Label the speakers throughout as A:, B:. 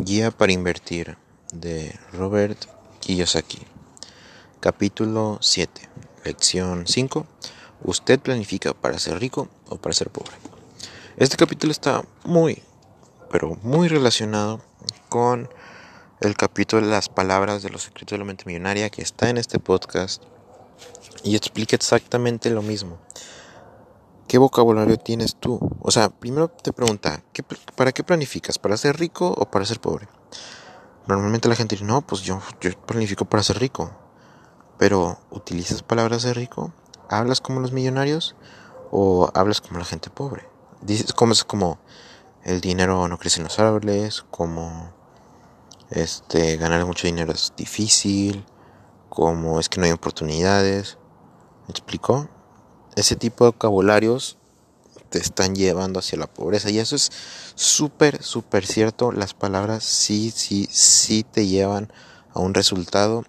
A: Guía para invertir de Robert Kiyosaki. Capítulo 7. Lección 5. ¿Usted planifica para ser rico o para ser pobre? Este capítulo está muy, pero muy relacionado con el capítulo de las palabras de los secretos de la mente millonaria que está en este podcast y explica exactamente lo mismo. ¿Qué vocabulario tienes tú? O sea, primero te pregunta, ¿para qué planificas? ¿Para ser rico o para ser pobre? Normalmente la gente dice, no, pues yo, yo planifico para ser rico. Pero, ¿utilizas palabras de rico? ¿Hablas como los millonarios? ¿O hablas como la gente pobre? Dices, como es como el dinero no crece en los árboles, como este ganar mucho dinero es difícil, como es que no hay oportunidades. ¿Me explicó? Ese tipo de vocabularios te están llevando hacia la pobreza. Y eso es súper, súper cierto. Las palabras sí, sí, sí te llevan a un resultado.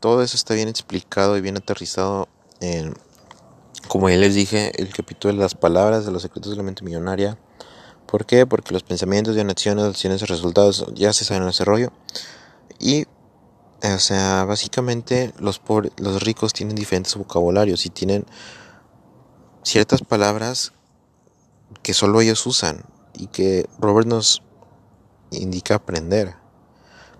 A: Todo eso está bien explicado y bien aterrizado en, como ya les dije, el capítulo de las palabras de los secretos de la mente millonaria. ¿Por qué? Porque los pensamientos de acciones, acciones y resultados ya se saben en ese rollo. Y, o sea, básicamente los, pobres, los ricos tienen diferentes vocabularios y tienen ciertas palabras que solo ellos usan y que Robert nos indica aprender.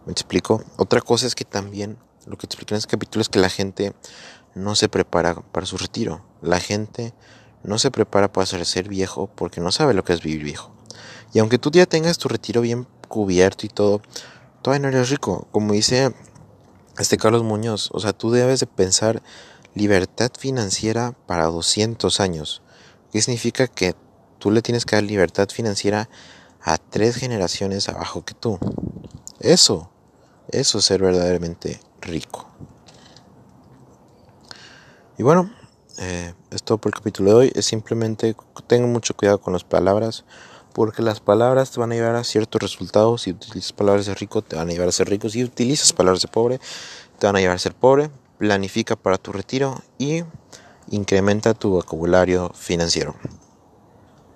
A: ¿Me explico? Otra cosa es que también lo que explica en este capítulo es que la gente no se prepara para su retiro. La gente no se prepara para ser viejo porque no sabe lo que es vivir viejo. Y aunque tú ya tengas tu retiro bien cubierto y todo, todavía no eres rico. Como dice este Carlos Muñoz, o sea, tú debes de pensar libertad financiera para 200 años. ¿Qué significa que tú le tienes que dar libertad financiera a tres generaciones abajo que tú? Eso, eso es ser verdaderamente rico. Y bueno, eh, es todo por el capítulo de hoy. Es simplemente tengan mucho cuidado con las palabras, porque las palabras te van a llevar a ciertos resultados. Si utilizas palabras de rico, te van a llevar a ser rico. Si utilizas palabras de pobre, te van a llevar a ser pobre planifica para tu retiro y incrementa tu vocabulario financiero.